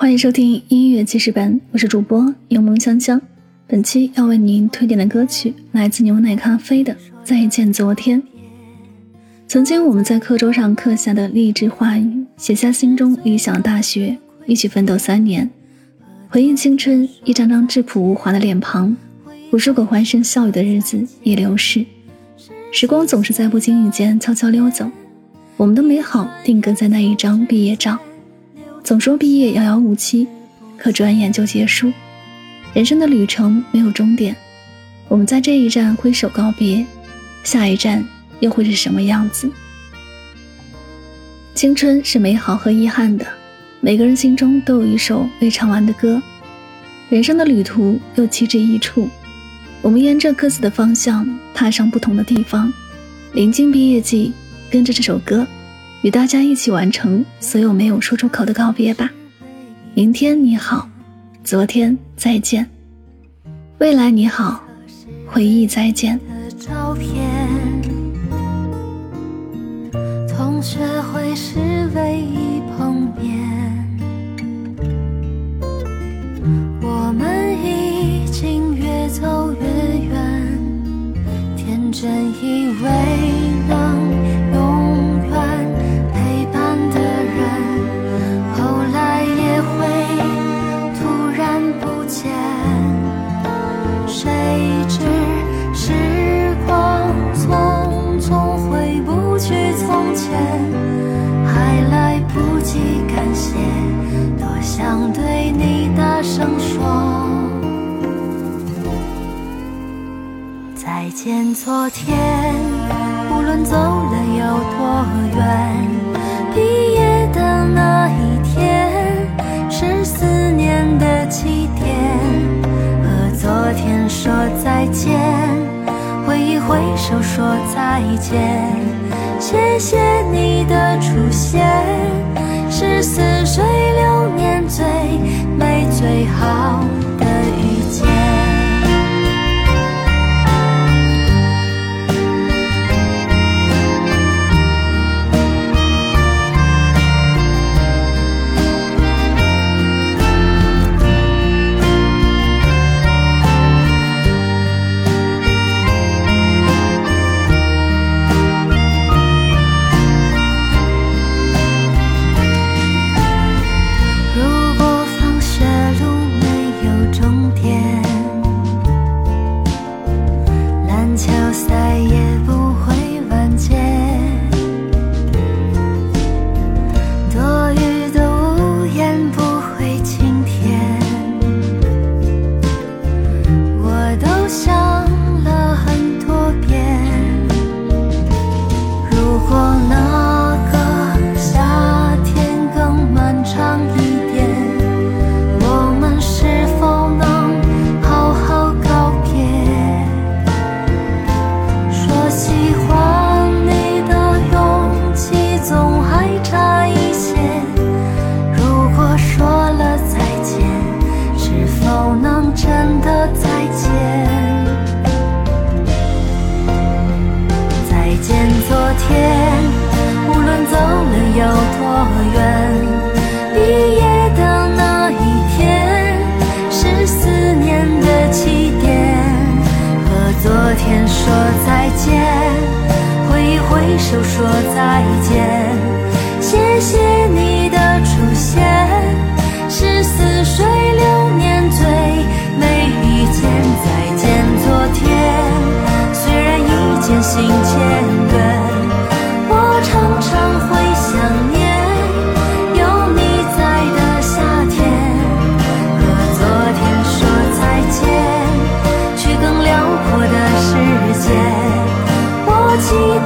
欢迎收听音乐记事本，我是主播柠檬香香。本期要为您推荐的歌曲来自牛奶咖啡的《再见昨天》。曾经我们在课桌上刻下的励志话语，写下心中理想大学，一起奋斗三年，回忆青春，一张张质朴无华的脸庞，无数个欢声笑语的日子已流逝。时光总是在不经意间悄悄溜走，我们的美好定格在那一张毕业照。总说毕业遥遥无期，可转眼就结束。人生的旅程没有终点，我们在这一站挥手告别，下一站又会是什么样子？青春是美好和遗憾的，每个人心中都有一首未唱完的歌。人生的旅途又岂止一处？我们沿着各自的方向，踏上不同的地方。临近毕业季，跟着这首歌，与大家一起完成所有没有说出口的告别吧。明天你好，昨天再见，未来你好，回忆再见。同学会是唯一碰面。我们已经越走越远，天真以为不及感谢多想对你大声说。再见昨天无论走了有多远手说再见，谢谢你的出现，是似水流年多远毕业的那一天是思念的起点和昨天说再见。挥一挥手说再见谢谢你的出现是似水流年最美遇见再见昨天虽然已渐行渐远